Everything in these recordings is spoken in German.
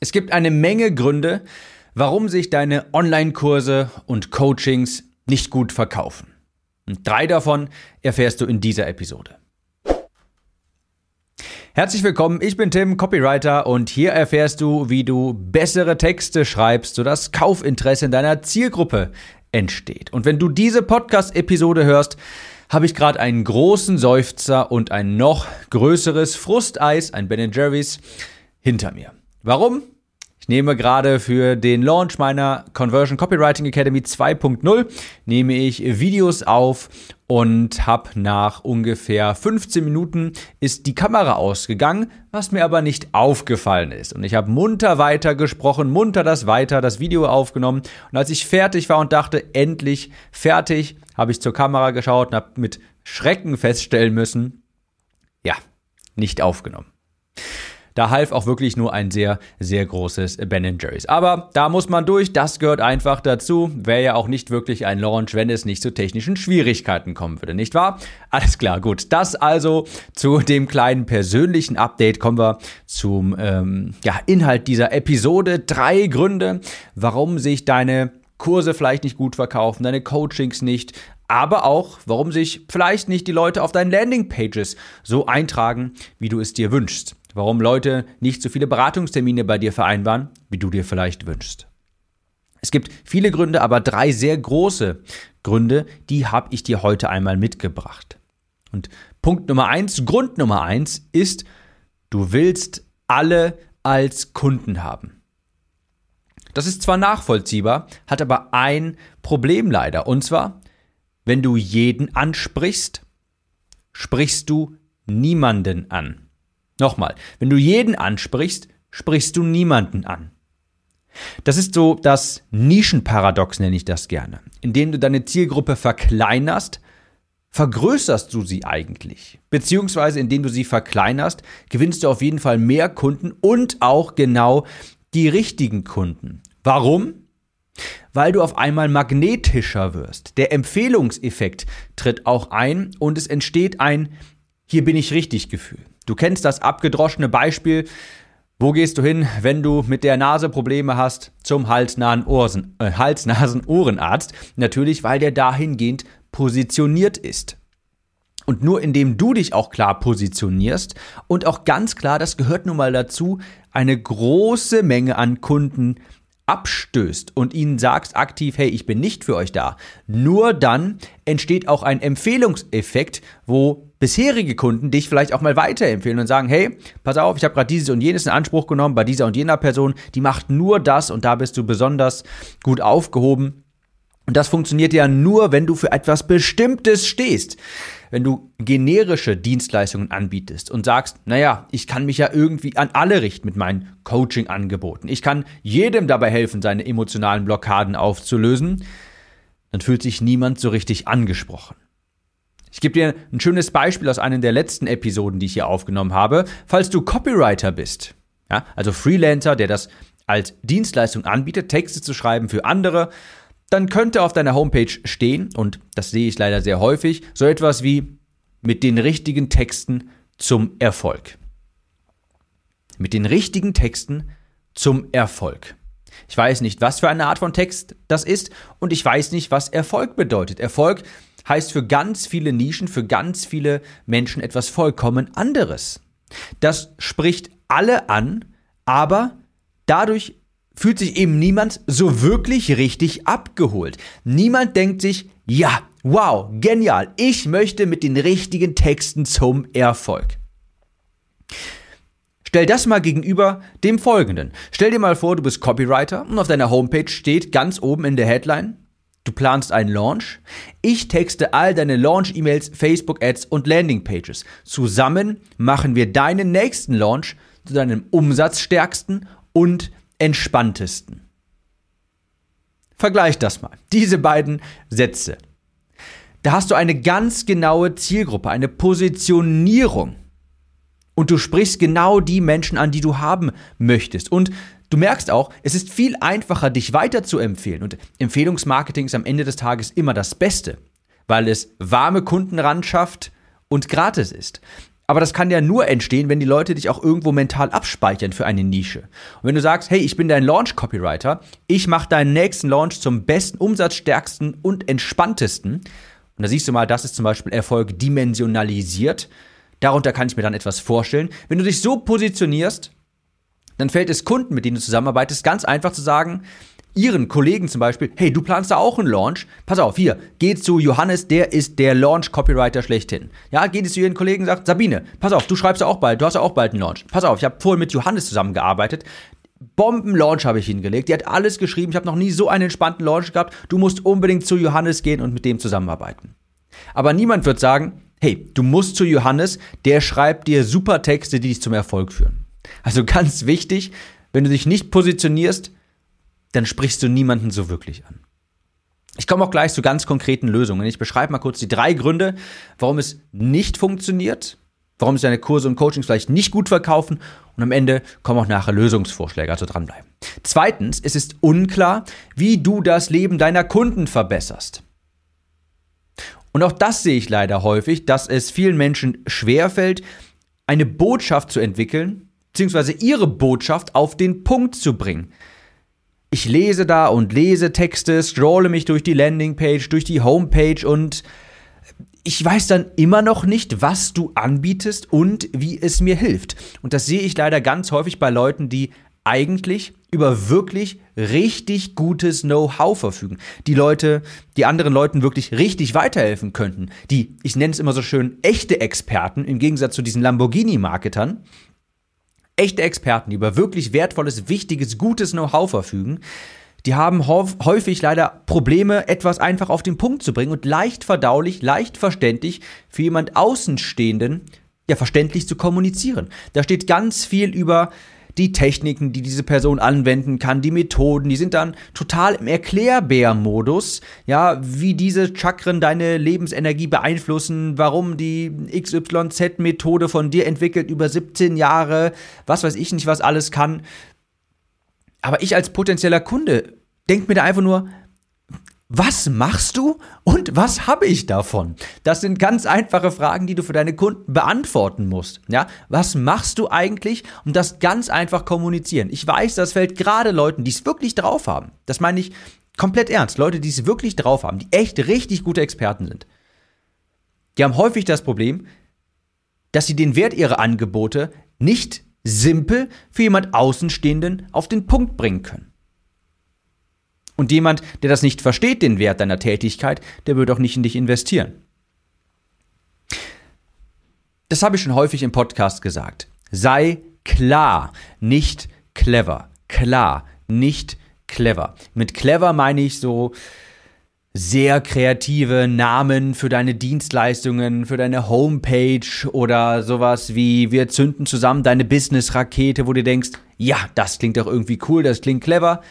Es gibt eine Menge Gründe, warum sich deine Online-Kurse und Coachings nicht gut verkaufen. Und drei davon erfährst du in dieser Episode. Herzlich willkommen, ich bin Tim, Copywriter und hier erfährst du, wie du bessere Texte schreibst, sodass Kaufinteresse in deiner Zielgruppe entsteht. Und wenn du diese Podcast-Episode hörst, habe ich gerade einen großen Seufzer und ein noch größeres Frusteis, ein Ben Jerry's, hinter mir. Warum? Ich nehme gerade für den Launch meiner Conversion Copywriting Academy 2.0 nehme ich Videos auf und habe nach ungefähr 15 Minuten ist die Kamera ausgegangen, was mir aber nicht aufgefallen ist. Und ich habe munter weiter gesprochen, munter das weiter, das Video aufgenommen. Und als ich fertig war und dachte, endlich fertig, habe ich zur Kamera geschaut und habe mit Schrecken feststellen müssen, ja, nicht aufgenommen. Da half auch wirklich nur ein sehr, sehr großes Ben Jerry's. Aber da muss man durch, das gehört einfach dazu. Wäre ja auch nicht wirklich ein Launch, wenn es nicht zu technischen Schwierigkeiten kommen würde, nicht wahr? Alles klar, gut. Das also zu dem kleinen persönlichen Update. Kommen wir zum ähm, ja, Inhalt dieser Episode. Drei Gründe, warum sich deine Kurse vielleicht nicht gut verkaufen, deine Coachings nicht, aber auch, warum sich vielleicht nicht die Leute auf deinen Landingpages so eintragen, wie du es dir wünschst warum Leute nicht so viele Beratungstermine bei dir vereinbaren, wie du dir vielleicht wünschst. Es gibt viele Gründe, aber drei sehr große Gründe, die habe ich dir heute einmal mitgebracht. Und Punkt Nummer eins, Grund Nummer eins ist, du willst alle als Kunden haben. Das ist zwar nachvollziehbar, hat aber ein Problem leider. Und zwar, wenn du jeden ansprichst, sprichst du niemanden an. Nochmal, wenn du jeden ansprichst, sprichst du niemanden an. Das ist so das Nischenparadox, nenne ich das gerne. Indem du deine Zielgruppe verkleinerst, vergrößerst du sie eigentlich. Beziehungsweise indem du sie verkleinerst, gewinnst du auf jeden Fall mehr Kunden und auch genau die richtigen Kunden. Warum? Weil du auf einmal magnetischer wirst. Der Empfehlungseffekt tritt auch ein und es entsteht ein Hier bin ich richtig Gefühl. Du kennst das abgedroschene Beispiel. Wo gehst du hin, wenn du mit der Nase Probleme hast? Zum Hals-Nasen-Ohrenarzt. Äh, Hals Natürlich, weil der dahingehend positioniert ist. Und nur indem du dich auch klar positionierst und auch ganz klar, das gehört nun mal dazu, eine große Menge an Kunden abstößt und ihnen sagst aktiv, hey, ich bin nicht für euch da, nur dann entsteht auch ein Empfehlungseffekt, wo bisherige Kunden dich vielleicht auch mal weiterempfehlen und sagen, hey, pass auf, ich habe gerade dieses und jenes in Anspruch genommen bei dieser und jener Person, die macht nur das und da bist du besonders gut aufgehoben. Und das funktioniert ja nur, wenn du für etwas Bestimmtes stehst. Wenn du generische Dienstleistungen anbietest und sagst, naja, ich kann mich ja irgendwie an alle richten mit meinen Coaching-Angeboten. Ich kann jedem dabei helfen, seine emotionalen Blockaden aufzulösen. Dann fühlt sich niemand so richtig angesprochen. Ich gebe dir ein schönes Beispiel aus einer der letzten Episoden, die ich hier aufgenommen habe. Falls du Copywriter bist, ja, also Freelancer, der das als Dienstleistung anbietet, Texte zu schreiben für andere, dann könnte auf deiner Homepage stehen, und das sehe ich leider sehr häufig, so etwas wie mit den richtigen Texten zum Erfolg. Mit den richtigen Texten zum Erfolg. Ich weiß nicht, was für eine Art von Text das ist und ich weiß nicht, was Erfolg bedeutet. Erfolg heißt für ganz viele Nischen, für ganz viele Menschen etwas vollkommen anderes. Das spricht alle an, aber dadurch fühlt sich eben niemand so wirklich richtig abgeholt. Niemand denkt sich, ja, wow, genial, ich möchte mit den richtigen Texten zum Erfolg. Stell das mal gegenüber dem folgenden. Stell dir mal vor, du bist Copywriter und auf deiner Homepage steht ganz oben in der Headline, du planst einen Launch. Ich texte all deine Launch-E-Mails, Facebook-Ads und Landing-Pages. Zusammen machen wir deinen nächsten Launch zu deinem umsatzstärksten und entspanntesten. Vergleich das mal. Diese beiden Sätze. Da hast du eine ganz genaue Zielgruppe, eine Positionierung. Und du sprichst genau die Menschen an, die du haben möchtest. Und du merkst auch, es ist viel einfacher, dich weiter zu empfehlen. Und Empfehlungsmarketing ist am Ende des Tages immer das Beste, weil es warme Kunden ran und gratis ist. Aber das kann ja nur entstehen, wenn die Leute dich auch irgendwo mental abspeichern für eine Nische. Und wenn du sagst, hey, ich bin dein Launch-Copywriter, ich mache deinen nächsten Launch zum besten, umsatzstärksten und entspanntesten. Und da siehst du mal, das ist zum Beispiel Erfolg dimensionalisiert. Darunter kann ich mir dann etwas vorstellen. Wenn du dich so positionierst, dann fällt es Kunden, mit denen du zusammenarbeitest, ganz einfach zu sagen, ihren Kollegen zum Beispiel, hey, du planst da auch einen Launch? Pass auf, hier, geht zu Johannes, der ist der Launch-Copywriter schlechthin. Ja, geht zu ihren Kollegen und sagt, Sabine, pass auf, du schreibst ja auch bald, du hast ja auch bald einen Launch. Pass auf, ich habe vorhin mit Johannes zusammengearbeitet. Bomben-Launch habe ich hingelegt. Die hat alles geschrieben. Ich habe noch nie so einen entspannten Launch gehabt. Du musst unbedingt zu Johannes gehen und mit dem zusammenarbeiten. Aber niemand wird sagen, hey, du musst zu Johannes, der schreibt dir super Texte, die dich zum Erfolg führen. Also ganz wichtig, wenn du dich nicht positionierst, dann sprichst du niemanden so wirklich an. Ich komme auch gleich zu ganz konkreten Lösungen. Ich beschreibe mal kurz die drei Gründe, warum es nicht funktioniert, warum sich deine Kurse und Coachings vielleicht nicht gut verkaufen und am Ende kommen auch nachher Lösungsvorschläge, also dranbleiben. Zweitens, es ist unklar, wie du das Leben deiner Kunden verbesserst. Und auch das sehe ich leider häufig, dass es vielen Menschen schwerfällt, eine Botschaft zu entwickeln, beziehungsweise ihre Botschaft auf den Punkt zu bringen ich lese da und lese Texte, scrolle mich durch die Landingpage, durch die Homepage und ich weiß dann immer noch nicht, was du anbietest und wie es mir hilft. Und das sehe ich leider ganz häufig bei Leuten, die eigentlich über wirklich richtig gutes Know-how verfügen. Die Leute, die anderen Leuten wirklich richtig weiterhelfen könnten. Die, ich nenne es immer so schön, echte Experten im Gegensatz zu diesen Lamborghini-Marketern echte Experten, die über wirklich wertvolles, wichtiges, gutes Know-how verfügen, die haben häufig leider Probleme, etwas einfach auf den Punkt zu bringen und leicht verdaulich, leicht verständlich für jemand Außenstehenden, ja, verständlich zu kommunizieren. Da steht ganz viel über die Techniken, die diese Person anwenden kann, die Methoden, die sind dann total im Erklärbär-Modus, ja, wie diese Chakren deine Lebensenergie beeinflussen, warum die XYZ-Methode von dir entwickelt über 17 Jahre, was weiß ich nicht, was alles kann. Aber ich als potenzieller Kunde denke mir da einfach nur, was machst du und was habe ich davon? Das sind ganz einfache Fragen, die du für deine Kunden beantworten musst. Ja, was machst du eigentlich und das ganz einfach kommunizieren? Ich weiß, das fällt gerade Leuten, die es wirklich drauf haben. Das meine ich komplett ernst. Leute, die es wirklich drauf haben, die echt richtig gute Experten sind. Die haben häufig das Problem, dass sie den Wert ihrer Angebote nicht simpel für jemand Außenstehenden auf den Punkt bringen können. Und jemand, der das nicht versteht, den Wert deiner Tätigkeit, der wird auch nicht in dich investieren. Das habe ich schon häufig im Podcast gesagt. Sei klar, nicht clever. Klar, nicht clever. Mit clever meine ich so sehr kreative Namen für deine Dienstleistungen, für deine Homepage oder sowas wie wir zünden zusammen deine Business-Rakete, wo du denkst, ja, das klingt doch irgendwie cool, das klingt clever.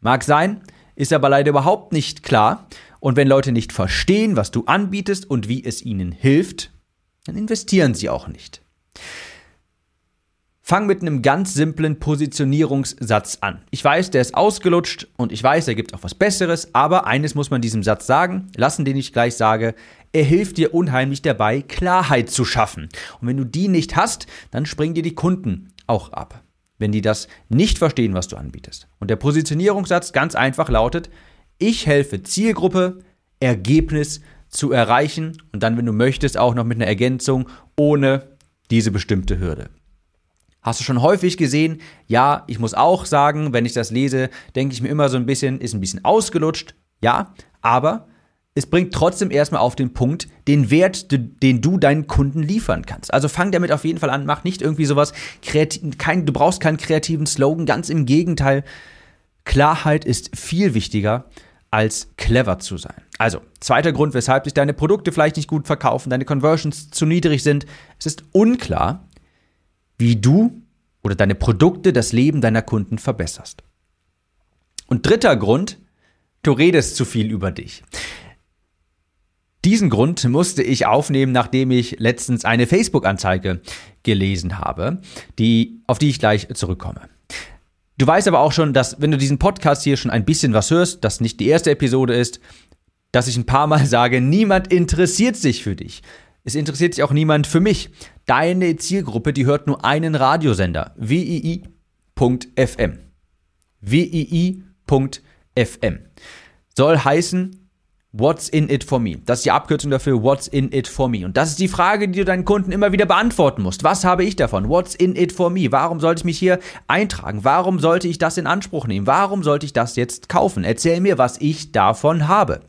Mag sein, ist aber leider überhaupt nicht klar. Und wenn Leute nicht verstehen, was du anbietest und wie es ihnen hilft, dann investieren sie auch nicht. Fang mit einem ganz simplen Positionierungssatz an. Ich weiß, der ist ausgelutscht und ich weiß, er gibt auch was Besseres, aber eines muss man diesem Satz sagen, lassen den ich gleich sage, er hilft dir unheimlich dabei, Klarheit zu schaffen. Und wenn du die nicht hast, dann springen dir die Kunden auch ab wenn die das nicht verstehen, was du anbietest. Und der Positionierungssatz ganz einfach lautet, ich helfe Zielgruppe, Ergebnis zu erreichen und dann, wenn du möchtest, auch noch mit einer Ergänzung ohne diese bestimmte Hürde. Hast du schon häufig gesehen? Ja, ich muss auch sagen, wenn ich das lese, denke ich mir immer so ein bisschen, ist ein bisschen ausgelutscht. Ja, aber es bringt trotzdem erstmal auf den Punkt den Wert, den du deinen Kunden liefern kannst. Also fang damit auf jeden Fall an, mach nicht irgendwie sowas, kein, du brauchst keinen kreativen Slogan, ganz im Gegenteil. Klarheit ist viel wichtiger als clever zu sein. Also, zweiter Grund, weshalb sich deine Produkte vielleicht nicht gut verkaufen, deine Conversions zu niedrig sind. Es ist unklar, wie du oder deine Produkte das Leben deiner Kunden verbesserst. Und dritter Grund, du redest zu viel über dich. Diesen Grund musste ich aufnehmen, nachdem ich letztens eine Facebook-Anzeige gelesen habe, die, auf die ich gleich zurückkomme. Du weißt aber auch schon, dass wenn du diesen Podcast hier schon ein bisschen was hörst, das nicht die erste Episode ist, dass ich ein paar Mal sage, niemand interessiert sich für dich. es interessiert sich auch niemand für mich. Deine Zielgruppe, die hört nur einen Radiosender. wii.fm. wii.fm. Soll heißen, What's in it for me? Das ist die Abkürzung dafür, What's in it for me? Und das ist die Frage, die du deinen Kunden immer wieder beantworten musst. Was habe ich davon? What's in it for me? Warum sollte ich mich hier eintragen? Warum sollte ich das in Anspruch nehmen? Warum sollte ich das jetzt kaufen? Erzähl mir, was ich davon habe.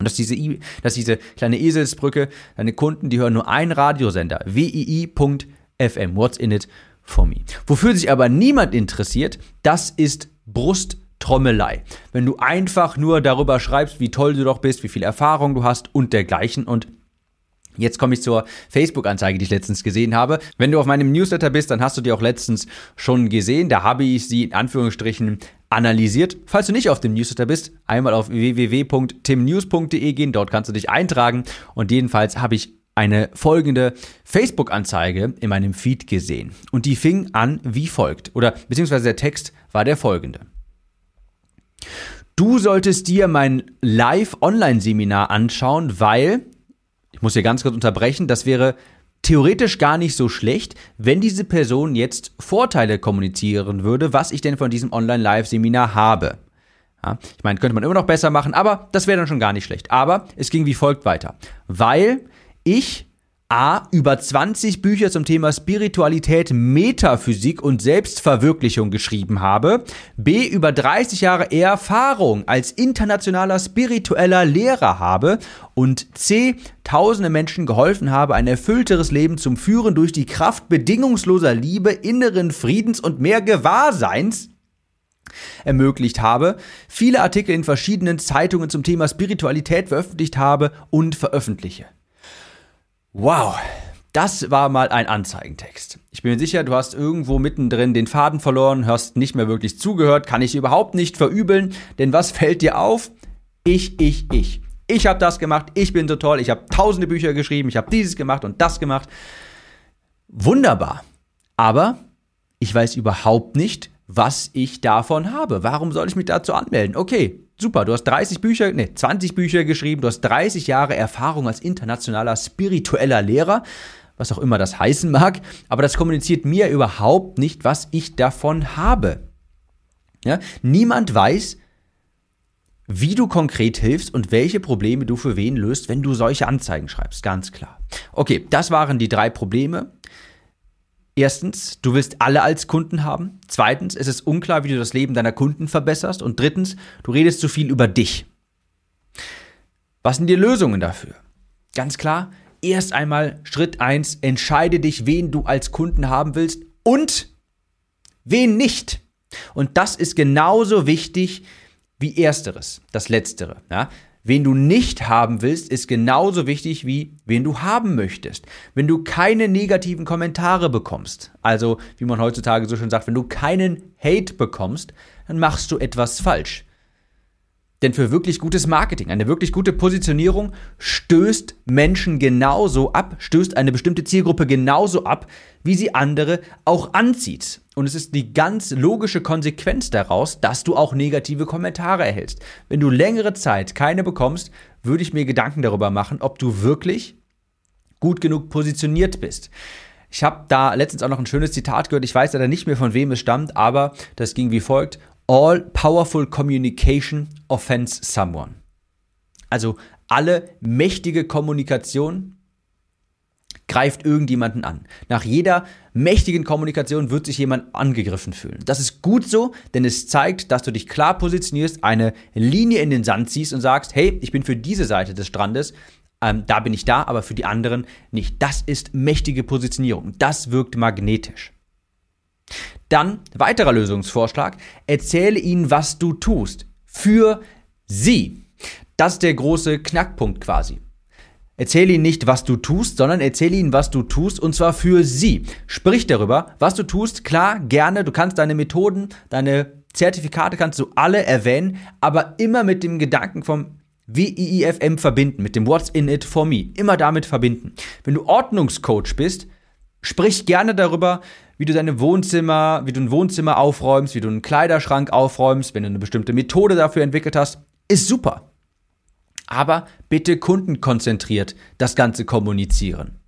Und dass diese, dass diese kleine Eselsbrücke, deine Kunden, die hören nur einen Radiosender, wii.fm, What's in it for me? Wofür sich aber niemand interessiert, das ist Brust Trommelei. Wenn du einfach nur darüber schreibst, wie toll du doch bist, wie viel Erfahrung du hast und dergleichen und Jetzt komme ich zur Facebook-Anzeige, die ich letztens gesehen habe. Wenn du auf meinem Newsletter bist, dann hast du die auch letztens schon gesehen. Da habe ich sie in Anführungsstrichen analysiert. Falls du nicht auf dem Newsletter bist, einmal auf www.timnews.de gehen. Dort kannst du dich eintragen. Und jedenfalls habe ich eine folgende Facebook-Anzeige in meinem Feed gesehen. Und die fing an wie folgt. Oder beziehungsweise der Text war der folgende. Du solltest dir mein Live-Online-Seminar anschauen, weil, ich muss hier ganz kurz unterbrechen, das wäre theoretisch gar nicht so schlecht, wenn diese Person jetzt Vorteile kommunizieren würde, was ich denn von diesem Online-Live-Seminar habe. Ja, ich meine, könnte man immer noch besser machen, aber das wäre dann schon gar nicht schlecht. Aber es ging wie folgt weiter. Weil ich A. Über 20 Bücher zum Thema Spiritualität, Metaphysik und Selbstverwirklichung geschrieben habe. B. Über 30 Jahre Erfahrung als internationaler spiritueller Lehrer habe. Und C. Tausende Menschen geholfen habe, ein erfüllteres Leben zum Führen durch die Kraft bedingungsloser Liebe, inneren Friedens und mehr Gewahrseins ermöglicht habe, viele Artikel in verschiedenen Zeitungen zum Thema Spiritualität veröffentlicht habe und veröffentliche. Wow, das war mal ein Anzeigentext. Ich bin mir sicher, du hast irgendwo mittendrin den Faden verloren, hast nicht mehr wirklich zugehört, kann ich überhaupt nicht verübeln, denn was fällt dir auf? Ich, ich, ich. Ich habe das gemacht, ich bin so toll, ich habe tausende Bücher geschrieben, ich habe dieses gemacht und das gemacht. Wunderbar. Aber ich weiß überhaupt nicht, was ich davon habe. Warum soll ich mich dazu anmelden? Okay, super, du hast 30 Bücher, nee, 20 Bücher geschrieben, du hast 30 Jahre Erfahrung als internationaler spiritueller Lehrer, was auch immer das heißen mag, aber das kommuniziert mir überhaupt nicht, was ich davon habe. Ja? Niemand weiß, wie du konkret hilfst und welche Probleme du für wen löst, wenn du solche Anzeigen schreibst, ganz klar. Okay, das waren die drei Probleme. Erstens, du willst alle als Kunden haben. Zweitens, es ist unklar, wie du das Leben deiner Kunden verbesserst. Und drittens, du redest zu viel über dich. Was sind die Lösungen dafür? Ganz klar, erst einmal Schritt eins: entscheide dich, wen du als Kunden haben willst und wen nicht. Und das ist genauso wichtig wie ersteres, das letztere. Ja? Wen du nicht haben willst, ist genauso wichtig wie wen du haben möchtest. Wenn du keine negativen Kommentare bekommst, also wie man heutzutage so schön sagt, wenn du keinen Hate bekommst, dann machst du etwas falsch. Denn für wirklich gutes Marketing, eine wirklich gute Positionierung stößt Menschen genauso ab, stößt eine bestimmte Zielgruppe genauso ab, wie sie andere auch anzieht. Und es ist die ganz logische Konsequenz daraus, dass du auch negative Kommentare erhältst. Wenn du längere Zeit keine bekommst, würde ich mir Gedanken darüber machen, ob du wirklich gut genug positioniert bist. Ich habe da letztens auch noch ein schönes Zitat gehört. Ich weiß leider nicht mehr, von wem es stammt, aber das ging wie folgt. All powerful communication offends someone. Also alle mächtige Kommunikation greift irgendjemanden an. Nach jeder mächtigen Kommunikation wird sich jemand angegriffen fühlen. Das ist gut so, denn es zeigt, dass du dich klar positionierst, eine Linie in den Sand ziehst und sagst, hey, ich bin für diese Seite des Strandes, ähm, da bin ich da, aber für die anderen nicht. Das ist mächtige Positionierung. Das wirkt magnetisch. Dann, weiterer Lösungsvorschlag, erzähle ihnen, was du tust. Für sie. Das ist der große Knackpunkt quasi. Erzähle ihnen nicht, was du tust, sondern erzähle ihnen, was du tust, und zwar für sie. Sprich darüber, was du tust, klar, gerne, du kannst deine Methoden, deine Zertifikate kannst du alle erwähnen, aber immer mit dem Gedanken vom WIIFM verbinden, mit dem What's in it for me, immer damit verbinden. Wenn du Ordnungscoach bist, sprich gerne darüber, wie du deine Wohnzimmer, wie du ein Wohnzimmer aufräumst, wie du einen Kleiderschrank aufräumst, wenn du eine bestimmte Methode dafür entwickelt hast, ist super. Aber bitte kundenkonzentriert das Ganze kommunizieren.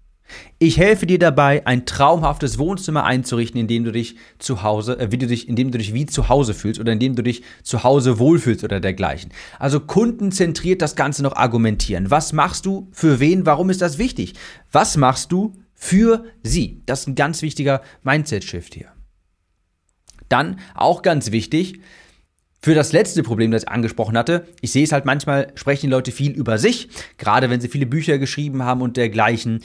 Ich helfe dir dabei, ein traumhaftes Wohnzimmer einzurichten, in dem du dich zu Hause, äh, wie du dich, in dem du dich wie zu Hause fühlst oder in dem du dich zu Hause wohlfühlst oder dergleichen. Also kundenzentriert das Ganze noch argumentieren. Was machst du für wen? Warum ist das wichtig? Was machst du für sie? Das ist ein ganz wichtiger Mindset-Shift hier. Dann auch ganz wichtig, für das letzte Problem, das ich angesprochen hatte, ich sehe es halt manchmal, sprechen die Leute viel über sich, gerade wenn sie viele Bücher geschrieben haben und dergleichen.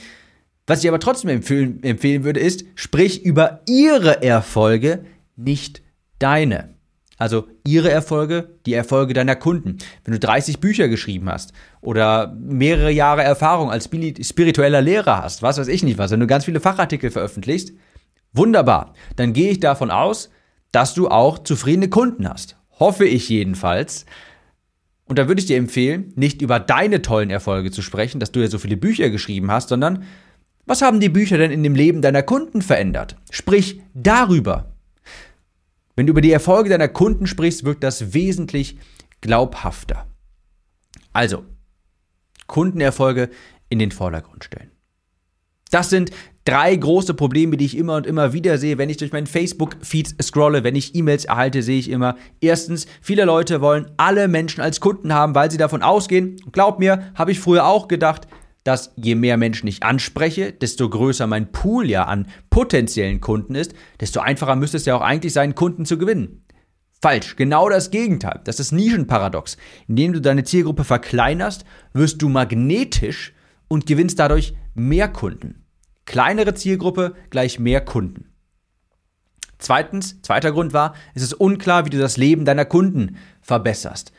Was ich aber trotzdem empfehlen, empfehlen würde, ist, sprich über ihre Erfolge, nicht deine. Also ihre Erfolge, die Erfolge deiner Kunden. Wenn du 30 Bücher geschrieben hast oder mehrere Jahre Erfahrung als spiritueller Lehrer hast, was weiß ich nicht was, wenn du ganz viele Fachartikel veröffentlichst, wunderbar. Dann gehe ich davon aus, dass du auch zufriedene Kunden hast. Hoffe ich jedenfalls. Und da würde ich dir empfehlen, nicht über deine tollen Erfolge zu sprechen, dass du ja so viele Bücher geschrieben hast, sondern was haben die Bücher denn in dem Leben deiner Kunden verändert? Sprich darüber. Wenn du über die Erfolge deiner Kunden sprichst, wirkt das wesentlich glaubhafter. Also, Kundenerfolge in den Vordergrund stellen. Das sind drei große Probleme, die ich immer und immer wieder sehe, wenn ich durch meinen Facebook-Feed scrolle, wenn ich E-Mails erhalte, sehe ich immer, erstens, viele Leute wollen alle Menschen als Kunden haben, weil sie davon ausgehen, glaub mir, habe ich früher auch gedacht, dass je mehr Menschen ich anspreche, desto größer mein Pool ja an potenziellen Kunden ist, desto einfacher müsste es ja auch eigentlich sein, Kunden zu gewinnen. Falsch, genau das Gegenteil. Das ist Nischenparadox. Indem du deine Zielgruppe verkleinerst, wirst du magnetisch und gewinnst dadurch mehr Kunden. Kleinere Zielgruppe gleich mehr Kunden. Zweitens, zweiter Grund war, es ist unklar, wie du das Leben deiner Kunden verbesserst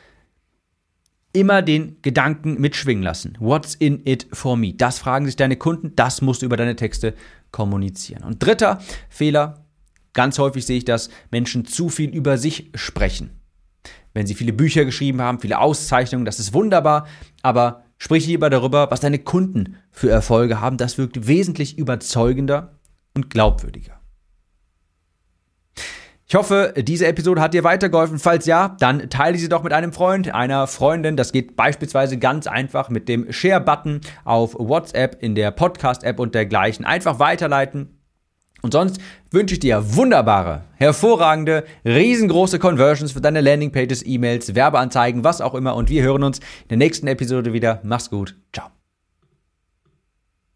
immer den Gedanken mitschwingen lassen. What's in it for me? Das fragen sich deine Kunden, das musst du über deine Texte kommunizieren. Und dritter Fehler, ganz häufig sehe ich, dass Menschen zu viel über sich sprechen. Wenn sie viele Bücher geschrieben haben, viele Auszeichnungen, das ist wunderbar, aber sprich lieber darüber, was deine Kunden für Erfolge haben. Das wirkt wesentlich überzeugender und glaubwürdiger. Ich hoffe, diese Episode hat dir weitergeholfen. Falls ja, dann teile sie doch mit einem Freund, einer Freundin. Das geht beispielsweise ganz einfach mit dem Share-Button auf WhatsApp in der Podcast-App und dergleichen. Einfach weiterleiten. Und sonst wünsche ich dir wunderbare, hervorragende, riesengroße Conversions für deine Landingpages, E-Mails, Werbeanzeigen, was auch immer. Und wir hören uns in der nächsten Episode wieder. Mach's gut. Ciao.